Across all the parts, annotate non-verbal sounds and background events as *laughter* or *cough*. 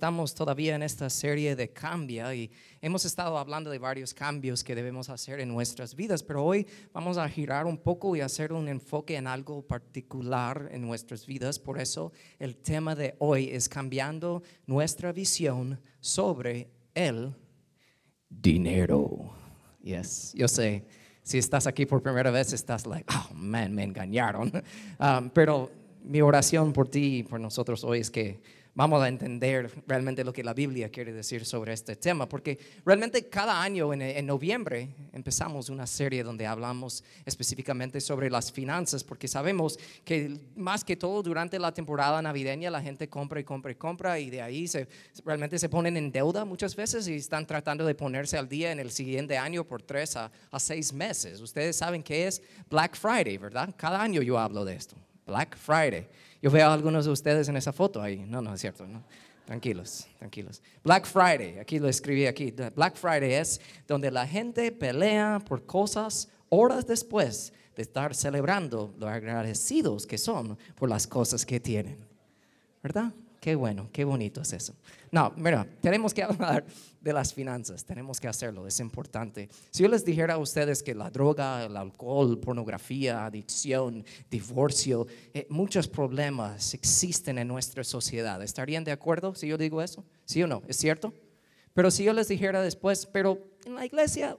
Estamos todavía en esta serie de cambia y hemos estado hablando de varios cambios que debemos hacer en nuestras vidas, pero hoy vamos a girar un poco y hacer un enfoque en algo particular en nuestras vidas. Por eso el tema de hoy es cambiando nuestra visión sobre el dinero. Yes, yo sé. Si estás aquí por primera vez, estás like, oh man, me engañaron. *laughs* Um, pero mi oración por ti y por nosotros hoy es que vamos a entender realmente lo que la Biblia quiere decir sobre este tema, porque realmente cada año en, noviembre empezamos una serie donde hablamos específicamente sobre las finanzas, porque sabemos que más que todo durante la temporada navideña la gente compra y compra y compra y de ahí se, realmente se ponen en deuda muchas veces y están tratando de ponerse al día en el siguiente año por tres a, a seis meses. Ustedes saben que es Black Friday, ¿verdad? Cada año yo hablo de esto. Black Friday. Yo veo a algunos de ustedes en esa foto ahí. No, no es cierto. Tranquilos, tranquilos. Black Friday, aquí lo escribí aquí. Black Friday es donde la gente pelea por cosas horas después de estar celebrando lo agradecidos que son por las cosas que tienen. ¿Verdad? Qué bueno, qué bonito es eso. No, mira, tenemos que *laughs* hablar de las finanzas, tenemos que hacerlo, es importante. Si yo les dijera a ustedes que la droga, el alcohol, pornografía, adicción, divorcio, eh, muchos problemas existen en nuestra sociedad, ¿estarían de acuerdo si yo digo eso? ¿Sí o no? ¿Es cierto? Pero si yo les dijera después, pero en la iglesia,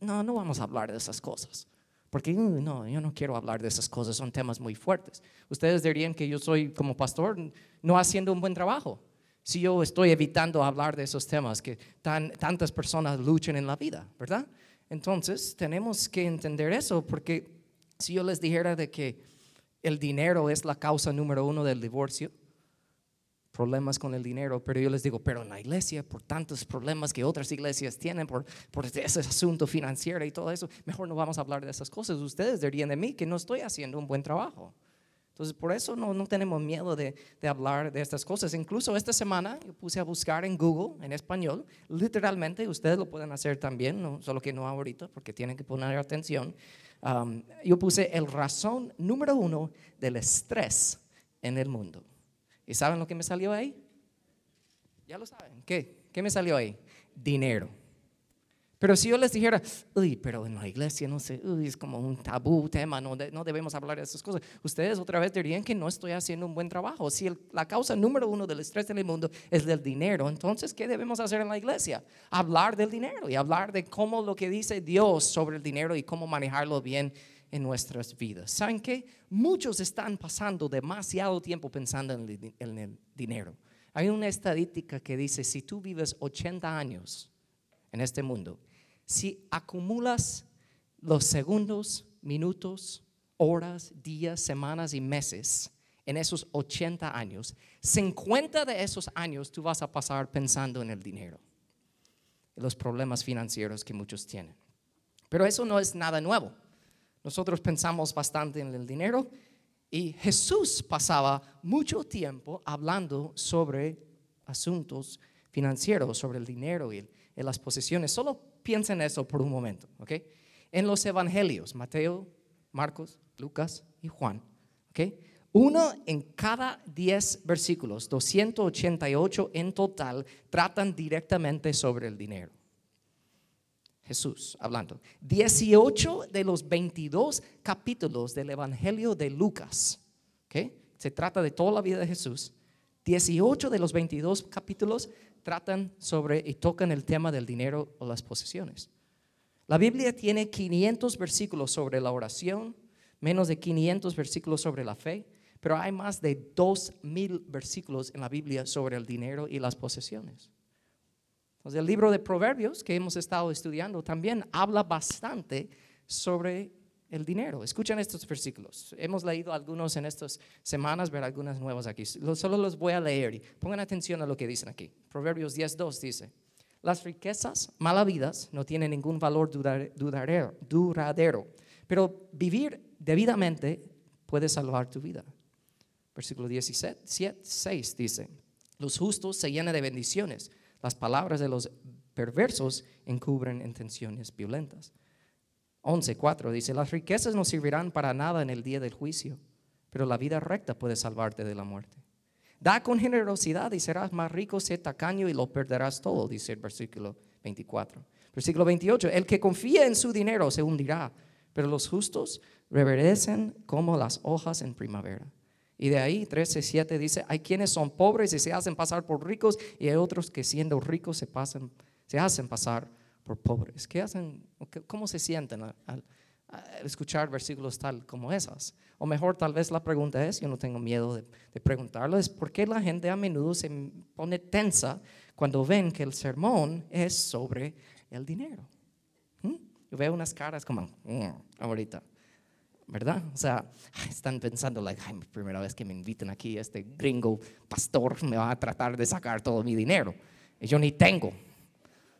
no, no vamos a hablar de esas cosas. Porque no, yo no quiero hablar de esas cosas, son temas muy fuertes. Ustedes dirían que yo soy como pastor no haciendo un buen trabajo. Si yo estoy evitando hablar de esos temas que tan, tantas personas luchan en la vida, ¿verdad? Entonces tenemos que entender eso, porque si yo les dijera de que el dinero es la causa número uno del divorcio, problemas con el dinero, pero yo les digo, pero en la iglesia, por tantos problemas que otras iglesias tienen, por, por ese asunto financiero y todo eso, mejor no vamos a hablar de esas cosas. Ustedes dirían de mí que no estoy haciendo un buen trabajo. Entonces, por eso no, no tenemos miedo de, de, hablar de estas cosas. Incluso esta semana yo puse a buscar en Google, en español, literalmente, ustedes lo pueden hacer también, no, solo que no ahorita, porque tienen que poner atención. Um, yo puse el razón número uno del estrés en el mundo. ¿Y saben lo que me salió ahí? Ya lo saben. ¿Qué? ¿Qué me salió ahí? Dinero. Pero si yo les dijera, uy, pero en la iglesia no sé, uy, es como un tabú tema, no, no debemos hablar de esas cosas. Ustedes otra vez dirían que no estoy haciendo un buen trabajo. Si la causa número uno del estrés en el mundo es del dinero, entonces, ¿qué debemos hacer en la iglesia? Hablar del dinero y hablar de cómo lo que dice Dios sobre el dinero y cómo manejarlo bien en nuestras vidas. ¿Saben qué? Muchos están pasando demasiado tiempo pensando en el, dinero. Hay una estadística que dice, si tú vives 80 años en este mundo, si acumulas los segundos, minutos, horas, días, semanas y meses en esos 80 años, 50 de esos años tú vas a pasar pensando en el dinero, los problemas financieros que muchos tienen. Pero eso no es nada nuevo. Nosotros pensamos bastante en el dinero y Jesús pasaba mucho tiempo hablando sobre asuntos financieros, sobre el dinero y las posesiones. Solo piensen eso por un momento, ¿ok? En los evangelios, Mateo, Marcos, Lucas y Juan, ¿ok? Uno en cada diez versículos, 288 en total, tratan directamente sobre el dinero. Jesús hablando. 18 de los 22 capítulos del Evangelio de Lucas, ¿okay? se trata de toda la vida de Jesús. 18 de los 22 capítulos tratan sobre y tocan el tema del dinero o las posesiones. La Biblia tiene 500 versículos sobre la oración, menos de 500 versículos sobre la fe, pero hay más de 2000 versículos en la Biblia sobre el dinero y las posesiones el libro de Proverbios que hemos estado estudiando también habla bastante sobre el dinero. Escuchen estos versículos. Hemos leído algunos en estas semanas, ver algunas nuevas aquí. Solo los voy a leer y pongan atención a lo que dicen aquí. Proverbios 10.2 dice, las riquezas malavidas no tienen ningún valor duradero, pero vivir debidamente puede salvar tu vida. Versículo 16 dice, los justos se llenan de bendiciones las palabras de los perversos encubren intenciones violentas. 11.4 dice, las riquezas no servirán para nada en el día del juicio, pero la vida recta puede salvarte de la muerte. Da con generosidad y serás más rico, sé tacaño y lo perderás todo, dice el versículo 24. Versículo 28, el que confía en su dinero se hundirá, pero los justos reverdecen como las hojas en primavera. Y de ahí 13.7 dice, hay quienes son pobres y se hacen pasar por ricos y hay otros que siendo ricos se, pasan, se hacen pasar por pobres. ¿Qué hacen? ¿Cómo se sienten al, escuchar versículos tal como esas? O mejor, tal vez la pregunta es, yo no tengo miedo de, de preguntarlo, es por qué la gente a menudo se pone tensa cuando ven que el sermón es sobre el dinero. ¿Mm? Yo veo unas caras como, mm, ahorita. ¿Verdad? O sea, están pensando, like, ay, primera vez que me invitan aquí, este gringo pastor me va a tratar de sacar todo mi dinero. Y yo ni tengo.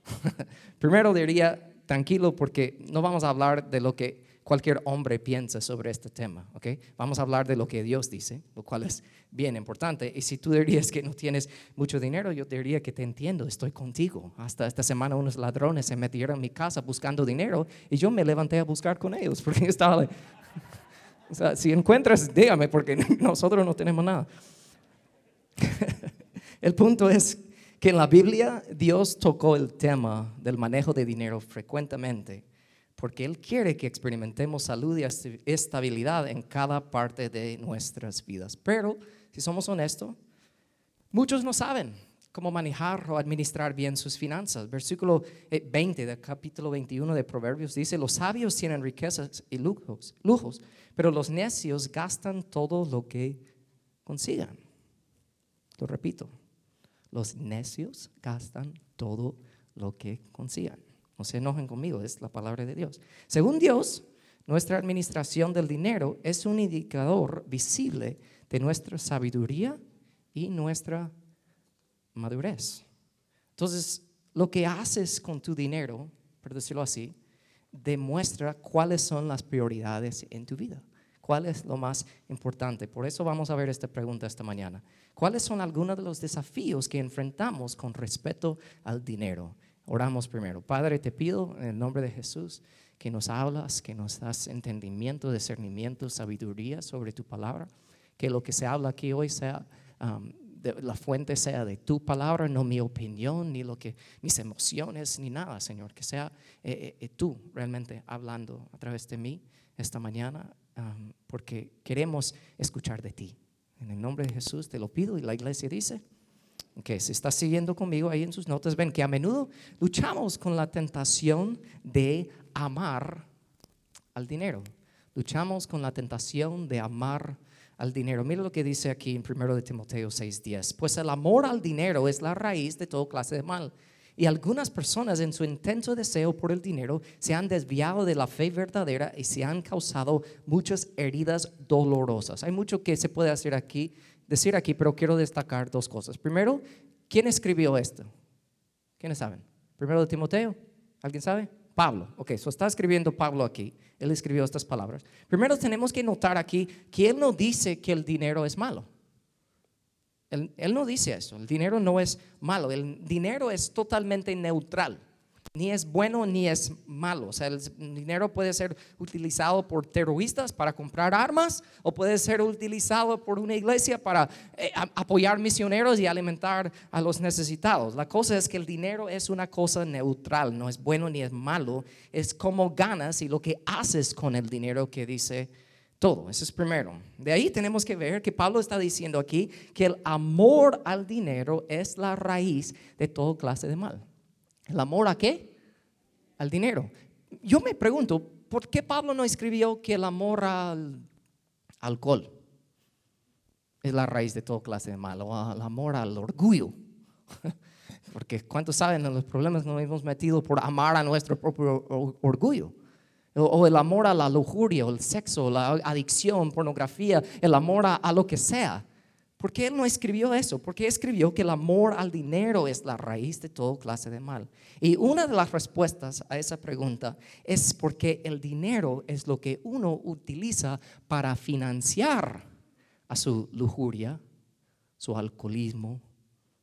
*laughs* Primero diría, tranquilo, porque no vamos a hablar de lo que cualquier hombre piensa sobre este tema, ¿ok? Vamos a hablar de lo que Dios dice, lo cual es bien importante. Y si tú dirías que no tienes mucho dinero, yo diría que te entiendo, estoy contigo. Hasta esta semana unos ladrones se metieron en mi casa buscando dinero y yo me levanté a buscar con ellos porque estaba, o sea, si encuentras, dígame, porque *laughs* nosotros no tenemos nada. *laughs* El punto es que en la Biblia Dios tocó el tema del manejo de dinero frecuentemente, porque Él quiere que experimentemos salud y estabilidad en cada parte de nuestras vidas. Pero, si somos honestos, muchos no saben cómo manejar o administrar bien sus finanzas. Versículo 20 eh, del capítulo 21 de Proverbios dice, los sabios tienen riquezas y lujos, lujos, pero los necios gastan todo lo que consigan. Lo repito, los necios gastan todo lo que consigan. No se enojen conmigo, es la palabra de Dios. Según Dios, nuestra administración del dinero es un indicador visible de nuestra sabiduría y nuestra madurez. Entonces, lo que haces con tu dinero, por decirlo así, demuestra cuáles son las prioridades en tu vida. ¿Cuál es lo más importante? Por eso vamos a ver esta pregunta esta mañana. ¿Cuáles son algunos de los desafíos que enfrentamos con respecto al dinero? Oramos primero. Padre, te pido en el nombre de Jesús que nos hablas, que nos das entendimiento, discernimiento, sabiduría sobre tu palabra, que lo que se habla aquí hoy sea um, la fuente sea de tu palabra, no mi opinión, ni lo que mis emociones, ni nada, Señor, que sea eh, eh, eh, tú realmente hablando a través de mí esta mañana, porque queremos escuchar de ti. En el nombre de Jesús te lo pido y la iglesia dice que si está siguiendo conmigo ahí en sus notas, ven que a menudo luchamos con la tentación de amar al dinero. Luchamos con la tentación de amar al dinero. Mira lo que dice aquí en 1 de Timoteo 6:10. Pues el amor al dinero es la raíz de toda clase de mal. Y algunas personas en su intenso deseo por el dinero se han desviado de la fe verdadera y se han causado muchas heridas dolorosas. Hay mucho que se puede hacer aquí, decir aquí, pero quiero destacar dos cosas. Primero, ¿quién escribió esto? ¿Quiénes saben? Primero de Timoteo. ¿Alguien sabe? Pablo. Ok, eso está escribiendo Pablo aquí. Él escribió estas palabras. Primero tenemos que notar aquí que él no dice que el dinero es malo. Él, él no dice eso. El dinero no es malo. El dinero es totalmente neutral ni es bueno ni es malo. O sea, el dinero puede ser utilizado por terroristas para comprar armas o puede ser utilizado por una iglesia para eh, apoyar misioneros y alimentar a los necesitados. La cosa es que el dinero es una cosa neutral, no es bueno ni es malo, es como ganas y lo que haces con el dinero que dice todo. Eso es primero. De ahí tenemos que ver que Pablo está diciendo aquí que el amor al dinero es la raíz de toda clase de mal. ¿El amor a qué? Al dinero. Yo me pregunto, ¿por qué Pablo no escribió que el amor al alcohol es la raíz de toda clase de mal? O el amor al orgullo. *laughs* Porque ¿cuántos saben en los problemas nos hemos metido por amar a nuestro propio orgullo? O el amor a la lujuria, o el sexo, la adicción, pornografía, el amor a lo que sea. ¿Por qué él no escribió eso? Porque escribió que el amor al dinero es la raíz de toda clase de mal. Y una de las respuestas a esa pregunta es porque el dinero es lo que uno utiliza para financiar a su lujuria, su alcoholismo,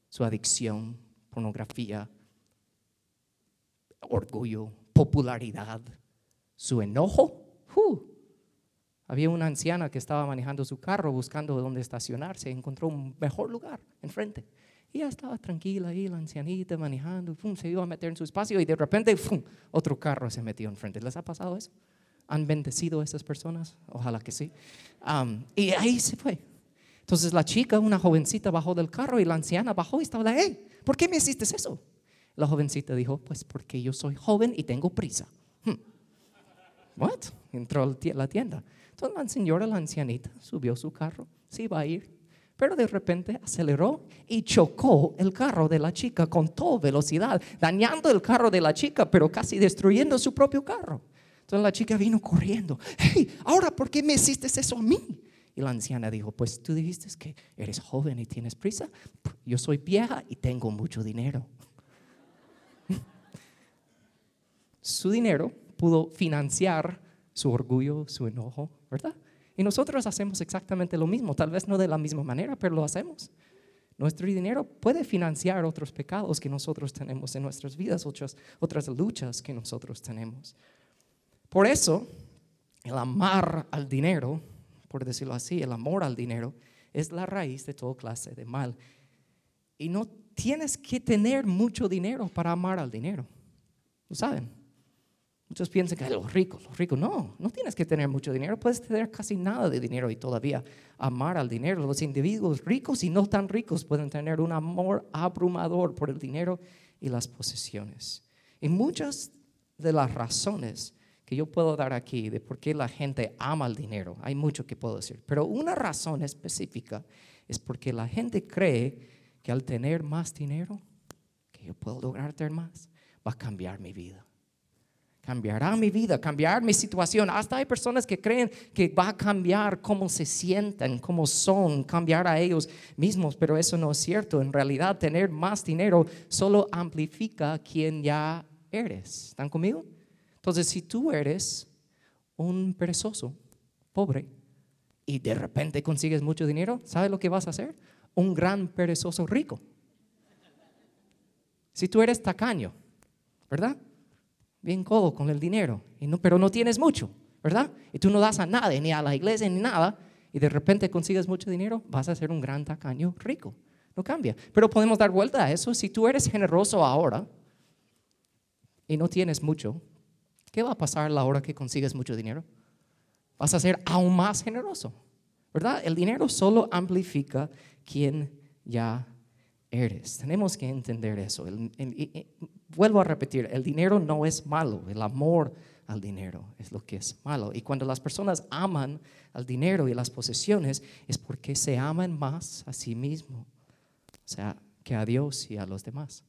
su adicción, pornografía, orgullo, popularidad, su enojo. Había una anciana que estaba manejando su carro buscando dónde estacionarse, encontró un mejor lugar enfrente. Y ella estaba tranquila ahí, la ancianita manejando, se iba a meter en su espacio y de repente otro carro se metió enfrente. ¿Les ha pasado eso? ¿Han bendecido a esas personas? Ojalá que sí. y ahí se fue. Entonces la chica, una jovencita, bajó del carro y la anciana bajó y estaba, hey, ¿por qué me hiciste eso? La jovencita dijo, pues porque yo soy joven y tengo prisa. Hmm. What? Entró a la tienda. Entonces la señora, la ancianita, subió su carro, se iba a ir, pero de repente aceleró y chocó el carro de la chica con toda velocidad, dañando el carro de la chica, pero casi destruyendo su propio carro. Entonces la chica vino corriendo, hey, ahora, ¿por qué me hiciste eso a mí? Y la anciana dijo, pues tú dijiste que eres joven y tienes prisa. Yo soy vieja y tengo mucho dinero. *laughs* su dinero pudo financiar su orgullo, su enojo, ¿verdad? Y nosotros hacemos exactamente lo mismo, tal vez no de la misma manera, pero lo hacemos. Nuestro dinero puede financiar otros pecados que nosotros tenemos en nuestras vidas, otras, otras luchas que nosotros tenemos. Por eso, el amar al dinero, por decirlo así, el amor al dinero, es la raíz de toda clase de mal. Y no tienes que tener mucho dinero para amar al dinero. ¿Lo saben? Muchos piensan que los ricos, los ricos, no, no tienes que tener mucho dinero, puedes tener casi nada de dinero y todavía amar al dinero. Los individuos ricos y no tan ricos pueden tener un amor abrumador por el dinero y las posesiones. Y muchas de las razones que yo puedo dar aquí de por qué la gente ama el dinero, hay mucho que puedo decir, pero una razón específica es porque la gente cree que al tener más dinero, que yo puedo lograr tener más, va a cambiar mi vida cambiará mi vida, cambiar mi situación. Hasta hay personas que creen que va a cambiar cómo se sienten, cómo son, cambiar a ellos mismos, pero eso no es cierto. En realidad, tener más dinero solo amplifica quien ya eres. ¿Están conmigo? Entonces, si tú eres un perezoso, pobre, y de repente consigues mucho dinero, ¿sabes lo que vas a hacer? Un gran perezoso rico. Si tú eres tacaño, ¿verdad? Bien codo con el dinero, y no, pero no tienes mucho, ¿verdad? Y tú no das a nadie, ni a la iglesia, ni nada, y de repente consigues mucho dinero, vas a ser un gran tacaño rico. No cambia. Pero podemos dar vuelta a eso. Si tú eres generoso ahora y no tienes mucho, ¿qué va a pasar la hora que consigues mucho dinero? Vas a ser aún más generoso, ¿verdad? El dinero solo amplifica quien ya eres. Tenemos que entender eso. Vuelvo a repetir, el dinero no es malo, el amor al dinero es lo que es malo. Y cuando las personas aman al dinero y las posesiones es porque se aman más a sí mismo, o sea, que a Dios y a los demás.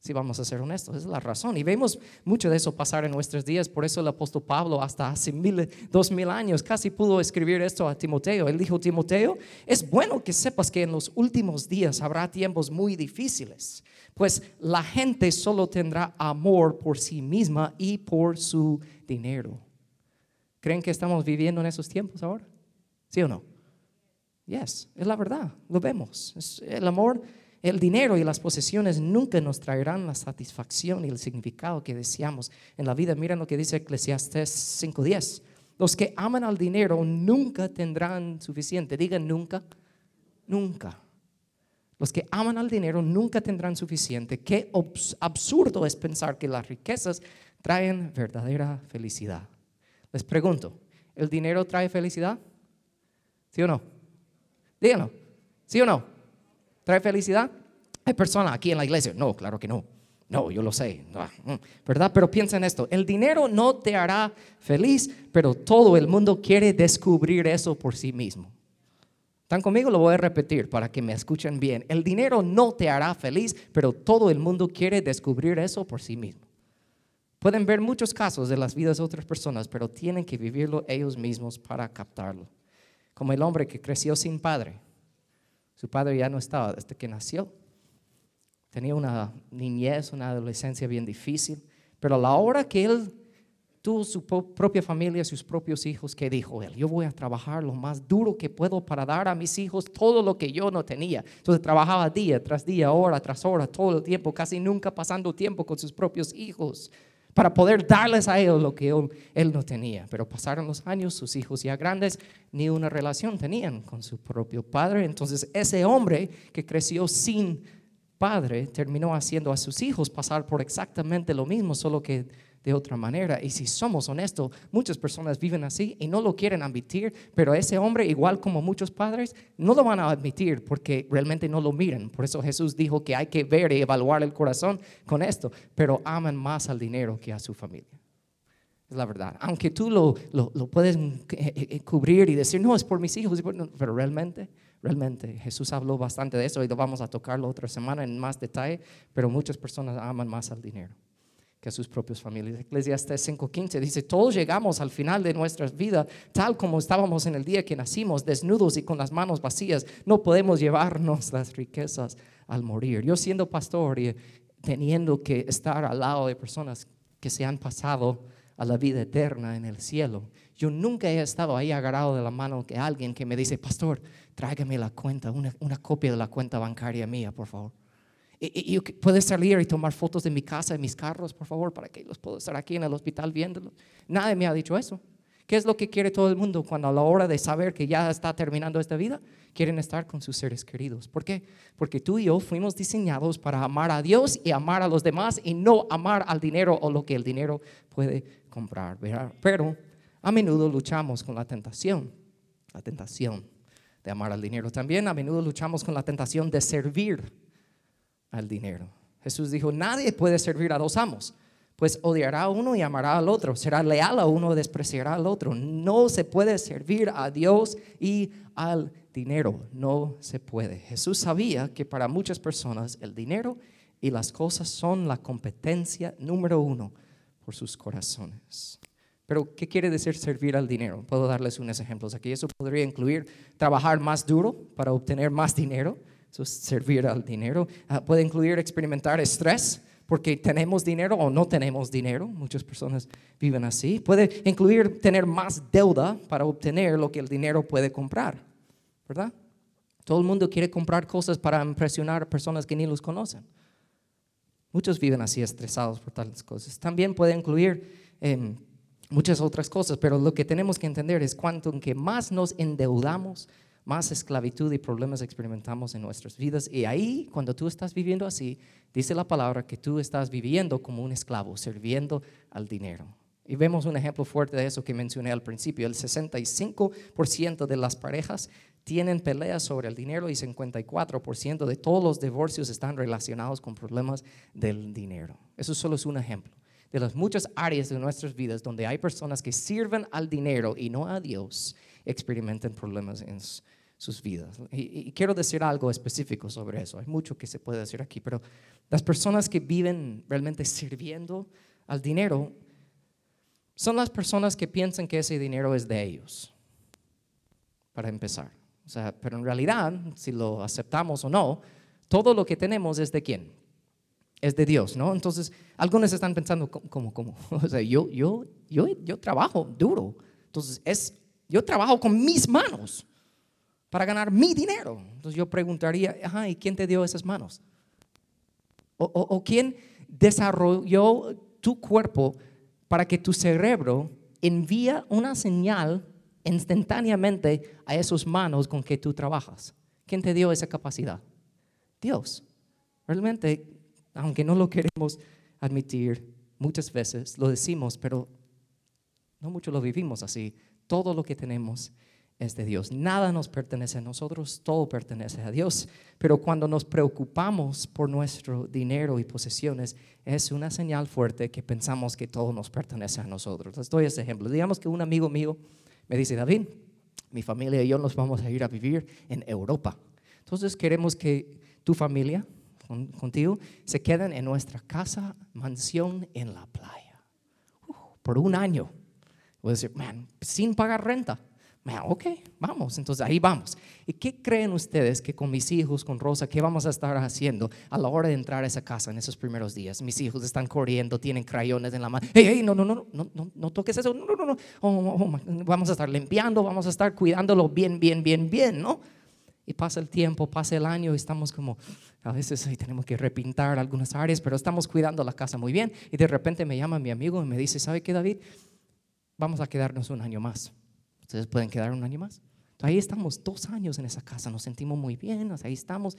Si vamos a ser honestos, es la razón. Y vemos mucho de eso pasar en nuestros días. Por eso el apóstol Pablo, hasta hace mil, dos mil años, casi pudo escribir esto a Timoteo. Él dijo, Timoteo, es bueno que sepas que en los últimos días habrá tiempos muy difíciles, pues la gente solo tendrá amor por sí misma y por su dinero. ¿Creen que estamos viviendo en esos tiempos ahora? ¿Sí o no? Yes, es la verdad, lo vemos. el amor el dinero y las posesiones nunca nos traerán la satisfacción y el significado que deseamos en la vida. Miren lo que dice Eclesiastes 5.10. Los que aman al dinero nunca tendrán suficiente. Digan nunca, nunca. Los que aman al dinero nunca tendrán suficiente. Qué absurdo es pensar que las riquezas traen verdadera felicidad. Les pregunto, ¿el dinero trae felicidad? ¿Sí o no? Díganlo. ¿Sí o no? ¿Trae felicidad? Hay personas aquí en la iglesia. No, claro que no. No, yo lo sé. Mm, ¿Verdad? Pero piensa en esto. El dinero no te hará feliz, pero todo el mundo quiere descubrir eso por sí mismo. ¿Están conmigo? Lo voy a repetir para que me escuchen bien. El dinero no te hará feliz, pero todo el mundo quiere descubrir eso por sí mismo. Pueden ver muchos casos de las vidas de otras personas, pero tienen que vivirlo ellos mismos para captarlo. Como el hombre que creció sin padre su padre ya no estaba desde que nació. Tenía una niñez, una adolescencia bien difícil, pero a la hora que él tuvo su propia familia, sus propios hijos, ¿qué dijo él? Yo voy a trabajar lo más duro que puedo para dar a mis hijos todo lo que yo no tenía. Entonces trabajaba día tras día, hora tras hora, todo el tiempo, casi nunca pasando tiempo con sus propios hijos. Para poder darles a ellos lo que él, él, no tenía. Pero pasaron los años, sus hijos ya grandes, ni una relación tenían con su propio padre. Entonces ese hombre que creció sin padre terminó haciendo a sus hijos pasar por exactamente lo mismo, solo que de otra manera. Y si somos honestos, muchas personas viven así y no lo quieren admitir, pero ese hombre, igual como muchos padres, no lo van a admitir porque realmente no lo miran. Por eso Jesús dijo que hay que ver y evaluar el corazón con esto, pero aman más al dinero que a su familia. Es la verdad. Aunque tú lo, lo, puedes eh, eh, cubrir y decir, no, es por mis hijos, pero realmente Realmente Jesús habló bastante de eso y lo vamos a tocarlo otra semana en más detalle, pero muchas personas aman más al dinero que a sus propias familias. Eclesiastes 5:15 dice, todos llegamos al final de nuestras vidas tal como estábamos en el día que nacimos, desnudos y con las manos vacías. No podemos llevarnos las riquezas al morir. Yo siendo pastor y teniendo que estar al lado de personas que se han pasado a la vida eterna en el cielo. Yo nunca he estado ahí agarrado de la mano que alguien que me dice, pastor, tráigame la cuenta, una, copia de la cuenta bancaria mía, por favor. Y, y, salir y tomar fotos de mi casa, de mis carros, por favor, para que los pueda estar aquí en el hospital viéndolos. Nadie me ha dicho eso. ¿Qué es lo que quiere todo el mundo cuando a la hora de saber que ya está terminando esta vida? Quieren estar con sus seres queridos. ¿Por qué? Porque tú y yo fuimos diseñados para amar a Dios y amar a los demás y no amar al dinero o lo que el dinero puede comprar. Pero a menudo luchamos con la tentación, la tentación de amar al dinero. También a menudo luchamos con la tentación de servir al dinero. Jesús dijo, nadie puede servir a dos amos, pues odiará a uno y amará al otro, será leal a uno y despreciará al otro. No se puede servir a Dios y al dinero, no se puede. Jesús sabía que para muchas personas el dinero y las cosas son la competencia número uno por sus corazones. Pero, ¿qué quiere decir servir al dinero? Puedo darles unos ejemplos aquí. Eso podría incluir trabajar más duro para obtener más dinero. Eso es servir al dinero. Ah, puede incluir experimentar estrés porque tenemos dinero o no tenemos dinero. Muchas personas viven así. Puede incluir tener más deuda para obtener lo que el dinero puede comprar. ¿Verdad? Todo el mundo quiere comprar cosas para impresionar a personas que ni los conocen. Muchos viven así estresados por tales cosas. También puede incluir em, muchas otras cosas, pero lo que tenemos que entender es cuánto que más nos endeudamos, más esclavitud y problemas experimentamos en nuestras vidas. Y ahí, cuando tú estás viviendo así, dice la palabra que tú estás viviendo como un esclavo, sirviendo al dinero. Y vemos un ejemplo fuerte de eso que mencioné al principio. El 65% de las parejas tienen peleas sobre el dinero y 54% de todos los divorcios están relacionados con problemas del dinero. Eso solo es un ejemplo de las muchas áreas de nuestras vidas donde hay personas que sirven al dinero y no a Dios, experimentan problemas en sus vidas. Y, quiero decir algo específico sobre eso. Hay mucho que se puede decir aquí, pero las personas que viven realmente sirviendo al dinero son las personas que piensan que ese dinero es de ellos, para empezar. O sea, pero en realidad, si lo aceptamos o no, todo lo que tenemos es de quién? es de Dios, ¿no? Entonces, algunos están pensando, ¿cómo, cómo? *laughs* O sea, yo, yo, yo, yo trabajo duro. Entonces, es, yo trabajo con mis manos para ganar mi dinero. Entonces, yo preguntaría, ajá, ¿y quién te dio esas manos? O, o quién desarrolló tu cuerpo para que tu cerebro envía una señal instantáneamente a esas manos con que tú trabajas? ¿Quién te dio esa capacidad? Dios. Realmente aunque no lo queremos admitir, muchas veces lo decimos, pero no mucho lo vivimos así. Todo lo que tenemos es de Dios. Nada nos pertenece a nosotros, todo pertenece a Dios. Pero cuando nos preocupamos por nuestro dinero y posesiones, es una señal fuerte que pensamos que todo nos pertenece a nosotros. Les doy ese ejemplo. Digamos que un amigo mío me dice, David, mi familia y yo nos vamos a ir a vivir en Europa. Entonces queremos que tu familia contigo, se quedan en nuestra casa, mansión en la playa. Uh, por un año. Sin pagar renta. Ok, vamos, entonces ahí vamos. ¿Y qué creen ustedes que con mis hijos, con Rosa, qué vamos a estar haciendo a la hora de entrar a esa casa en esos primeros días? Mis hijos están corriendo, tienen crayones en la mano. Hey, hey, no, no, no, no, no, no toques eso. No, no, no. Oh, oh, oh, vamos a estar limpiando, vamos a estar cuidándolo bien, bien, bien, bien, ¿no? Y pasa el tiempo, pasa el año y estamos como, a veces ahí tenemos que repintar algunas áreas, pero estamos cuidando la casa muy bien. Y de repente me llama mi amigo y me dice, ¿sabe qué, David? Vamos a quedarnos un año más. ¿Ustedes pueden quedar un año más? Ahí estamos dos años en esa casa, nos sentimos muy bien, ahí estamos.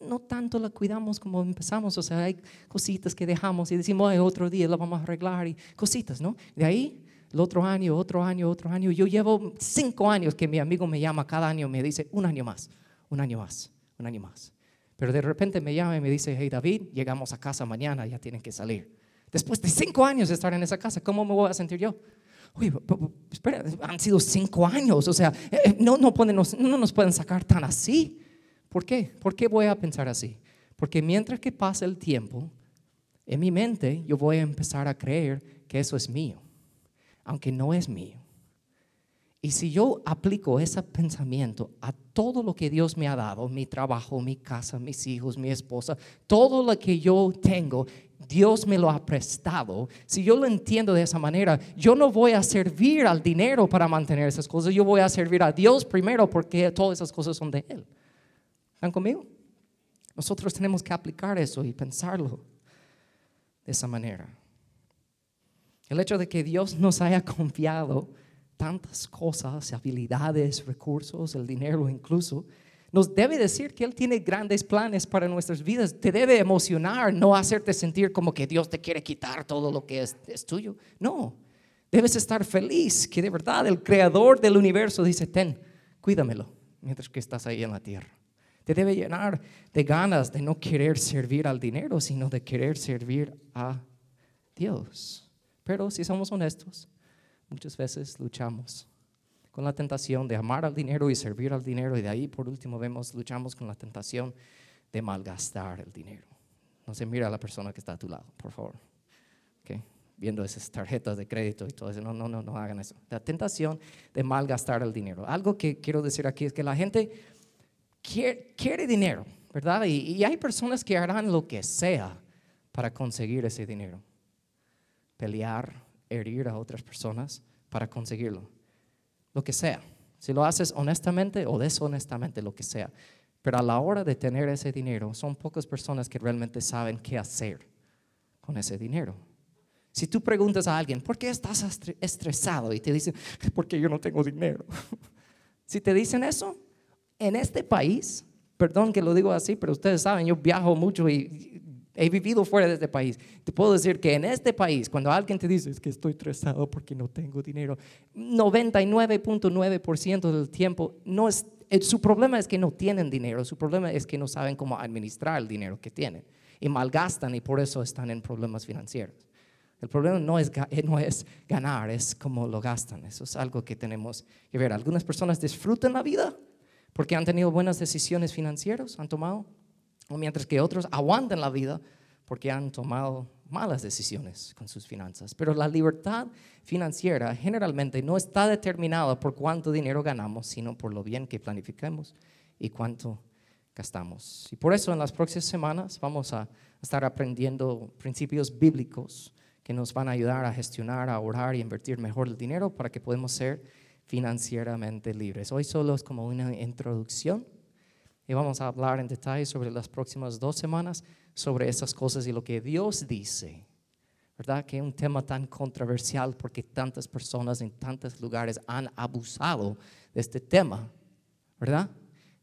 No tanto la cuidamos como empezamos, o sea, hay cositas que dejamos y decimos, otro día la vamos a arreglar y cositas, ¿no? De ahí el otro año, otro año, otro año. Yo llevo cinco años que mi amigo me llama cada año, me dice, un año más, un año más, un año más. Pero de repente me llama y me dice, hey David, llegamos a casa mañana, ya tienen que salir. Después de cinco años de estar en esa casa, ¿cómo me voy a sentir yo? Uy, espera, han sido cinco años, o sea, eh, eh, no, no, no nos pueden sacar tan así. ¿Por qué? ¿Por qué voy a pensar así? Porque mientras que pasa el tiempo, en mi mente yo voy a empezar a creer que eso es mío aunque no es mío. Y si yo aplico ese pensamiento a todo lo que Dios me ha dado, mi trabajo, mi casa, mis hijos, mi esposa, todo lo que yo tengo, Dios me lo ha prestado. Si yo lo entiendo de esa manera, yo no voy a servir al dinero para mantener esas cosas, yo voy a servir a Dios primero porque todas esas cosas son de Él. ¿Están conmigo? Nosotros tenemos que aplicar eso y pensarlo de esa manera. El hecho de que Dios nos haya *laughs* confiado tantas cosas, habilidades, recursos, el dinero incluso, nos debe decir que Él tiene grandes planes para nuestras vidas. Te debe emocionar, no hacerte sentir como que Dios te quiere quitar todo lo que es, tuyo. No, debes estar feliz que de verdad el creador del universo dice, ten, cuídamelo mientras que estás ahí en la tierra. Te debe llenar de ganas de no querer servir al dinero, sino de querer servir a Dios. Pero si somos honestos, muchas veces luchamos con la tentación de amar al dinero y servir al dinero y de ahí por último vemos, luchamos con la tentación de malgastar el dinero. No se mira a la persona que está a tu lado, por favor. Okay. Viendo esas tarjetas de crédito y todo eso, no, no, no, no hagan eso. La tentación de malgastar el dinero. Algo que quiero decir aquí es que la gente quiere, dinero, ¿verdad? y hay personas que harán lo que sea para conseguir ese dinero pelear, herir a otras personas para conseguirlo. Lo que sea. Si lo haces honestamente o deshonestamente, lo que sea. Pero a la hora de tener ese dinero, son pocas personas que realmente saben qué hacer con ese dinero. Si tú preguntas a alguien, ¿por qué estás estresado? Y te dicen, *laughs* porque yo no tengo dinero. *laughs* si te dicen eso, en este país, perdón que lo digo así, pero ustedes saben, yo viajo mucho y He vivido fuera de este país. Te puedo decir que en este país, cuando alguien te dice es que estoy estresado porque no tengo dinero, 99.9% del tiempo no es, eh, su problema es que no tienen dinero, su problema es que no saben cómo administrar el dinero que tienen y malgastan y por eso están en problemas financieros. El problema no es, eh, no es ganar, es cómo lo gastan. Eso es algo que tenemos que ver. Algunas personas disfrutan la vida porque han tenido buenas decisiones financieras, han tomado mientras que otros aguantan la vida porque han tomado malas decisiones con sus finanzas. Pero la libertad financiera generalmente no está determinada por cuánto dinero ganamos, sino por lo bien que planificamos y cuánto gastamos. Y por eso en las próximas semanas vamos a estar aprendiendo principios bíblicos que nos van a ayudar a gestionar, a ahorrar y invertir mejor el dinero para que podamos ser financieramente libres. Hoy solo es como una introducción y vamos a hablar en detalle sobre las próximas dos semanas sobre esas cosas y lo que Dios dice. ¿Verdad? Que es un tema tan controversial porque tantas personas en tantos lugares han abusado de este tema. ¿Verdad?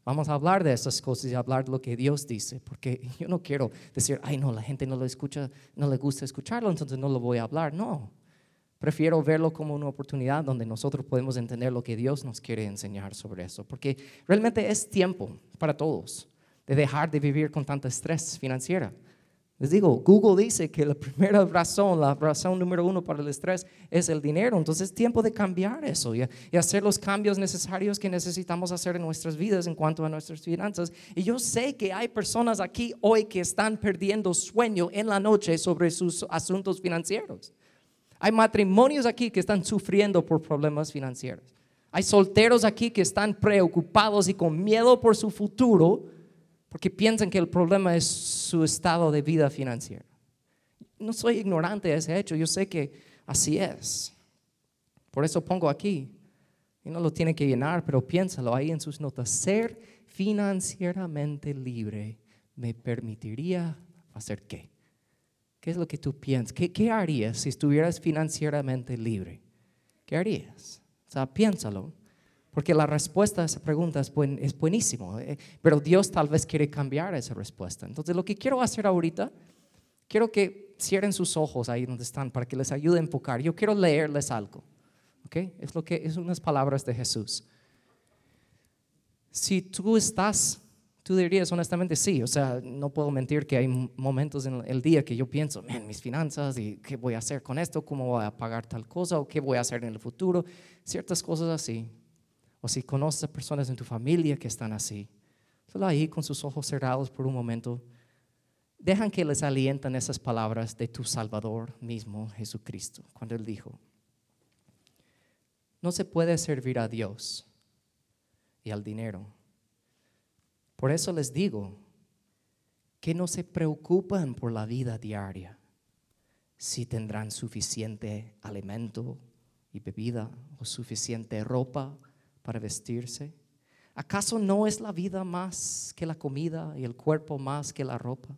Vamos a hablar de esas cosas y hablar de lo que Dios dice, porque yo no quiero decir, ay no, la gente no lo escucha, no le gusta escucharlo, entonces no lo voy a hablar. No, Prefiero verlo como una oportunidad donde nosotros podemos entender lo que Dios nos quiere enseñar sobre eso, porque realmente es tiempo para todos de dejar de vivir con tanto estrés financiero. Les digo, Google dice que la *laughs* primera razón, la razón número uno para el estrés es el dinero. Entonces es tiempo de cambiar eso y, hacer los cambios necesarios que necesitamos hacer en nuestras vidas en cuanto a nuestras finanzas. Y yo sé que hay personas aquí hoy que están perdiendo sueño en la noche sobre sus asuntos financieros. Hay matrimonios aquí que están sufriendo por problemas financieros. Hay solteros aquí que están preocupados y con miedo por su futuro porque piensan que el problema es su estado de vida financiero. No soy ignorante de ese hecho, yo sé que así es. Por eso pongo aquí, y no lo tiene que llenar, pero piénsalo ahí en sus notas, ser financieramente libre, ¿me permitiría hacer qué? ¿Qué es lo que tú piensas? ¿Qué, harías si estuvieras financieramente libre? ¿Qué harías? O sea, piénsalo. Porque la respuesta a esa pregunta es, buen, buenísimo, eh, pero Dios tal vez quiere cambiar esa respuesta. Entonces, lo que quiero hacer ahorita, quiero que cierren sus ojos ahí donde están para que les ayude a enfocar. Yo quiero leerles algo. ¿ok? Es lo que es unas palabras de Jesús. Si tú estás, tú dirías honestamente sí, o sea, no puedo mentir que hay momentos en el día que yo pienso, en mis finanzas y qué voy a hacer con esto, cómo voy a pagar tal cosa o qué voy a hacer en el futuro, ciertas cosas así. O si conoces a personas en tu familia que están así, solo ahí con sus ojos cerrados por un momento, dejan que les alientan esas palabras de tu Salvador mismo, Jesucristo, cuando Él dijo, no se puede servir a Dios y al dinero. Por eso les digo que no se preocupen por la vida diaria, si tendrán suficiente alimento y bebida o suficiente ropa para vestirse. ¿Acaso no es la vida más que la comida y el cuerpo más que la ropa?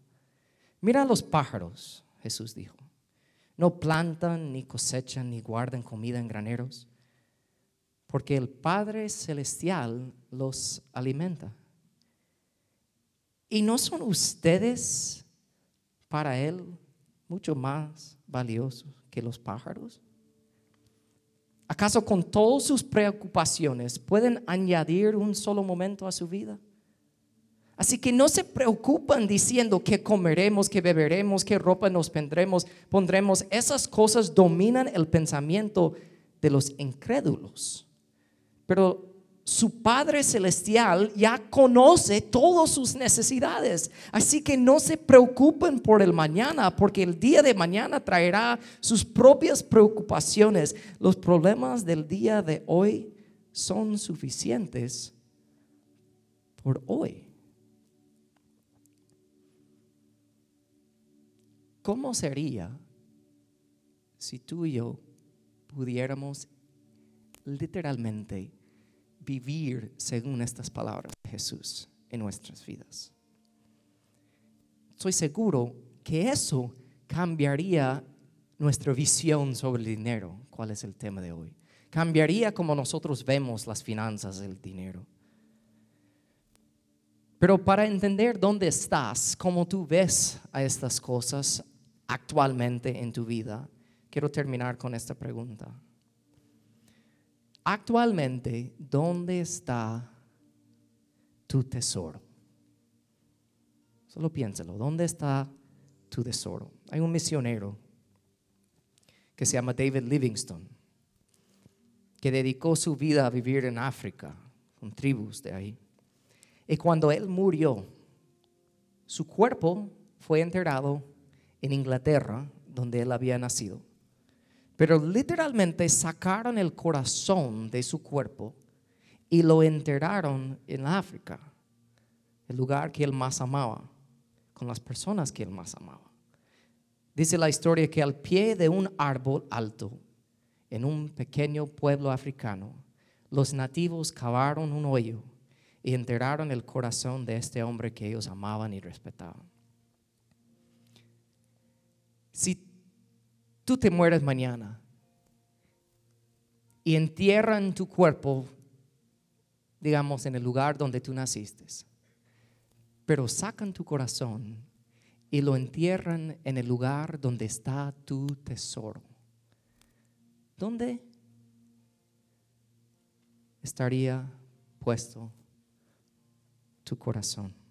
Mira a los pájaros, Jesús dijo. No plantan, ni cosechan, ni guardan comida en graneros porque el Padre Celestial los alimenta. ¿Y no son ustedes para Él mucho más valiosos que los pájaros? ¿Acaso con todas sus preocupaciones pueden añadir un solo momento a su vida? Así que no se preocupan diciendo qué comeremos, qué beberemos, qué ropa nos pondremos, pondremos. Esas cosas dominan el pensamiento de los incrédulos pero su Padre Celestial ya conoce todas sus necesidades. Así que no se preocupen por el mañana, porque el día de mañana traerá sus propias preocupaciones. Los problemas del día de hoy son suficientes por hoy. ¿Cómo sería si tú y yo pudiéramos literalmente vivir según estas palabras de Jesús en nuestras vidas. Estoy seguro que eso cambiaría nuestra visión sobre el dinero, cuál es el tema de hoy. Cambiaría como nosotros vemos las finanzas del dinero. Pero para entender dónde estás, cómo tú ves a estas cosas actualmente en tu vida, quiero terminar con esta pregunta. Actualmente, ¿dónde está tu tesoro? Solo piénsalo, ¿dónde está tu tesoro? Hay un misionero que se llama David Livingstone, que dedicó su vida a vivir en África, con tribus de ahí. Y cuando él murió, su cuerpo fue enterrado en Inglaterra, donde él había nacido. Pero literalmente sacaron el corazón de su cuerpo y lo enterraron en África, el lugar que él más amaba, con las personas que él más amaba. Dice la historia que al pie de un árbol alto, en un pequeño pueblo africano, los nativos cavaron un hoyo y enterraron el corazón de este hombre que ellos amaban y respetaban. Si tú te mueres mañana y entierran tu cuerpo, digamos, en el lugar donde tú naciste, pero sacan tu corazón y lo entierran en el lugar donde está tu tesoro. ¿Dónde estaría puesto tu corazón?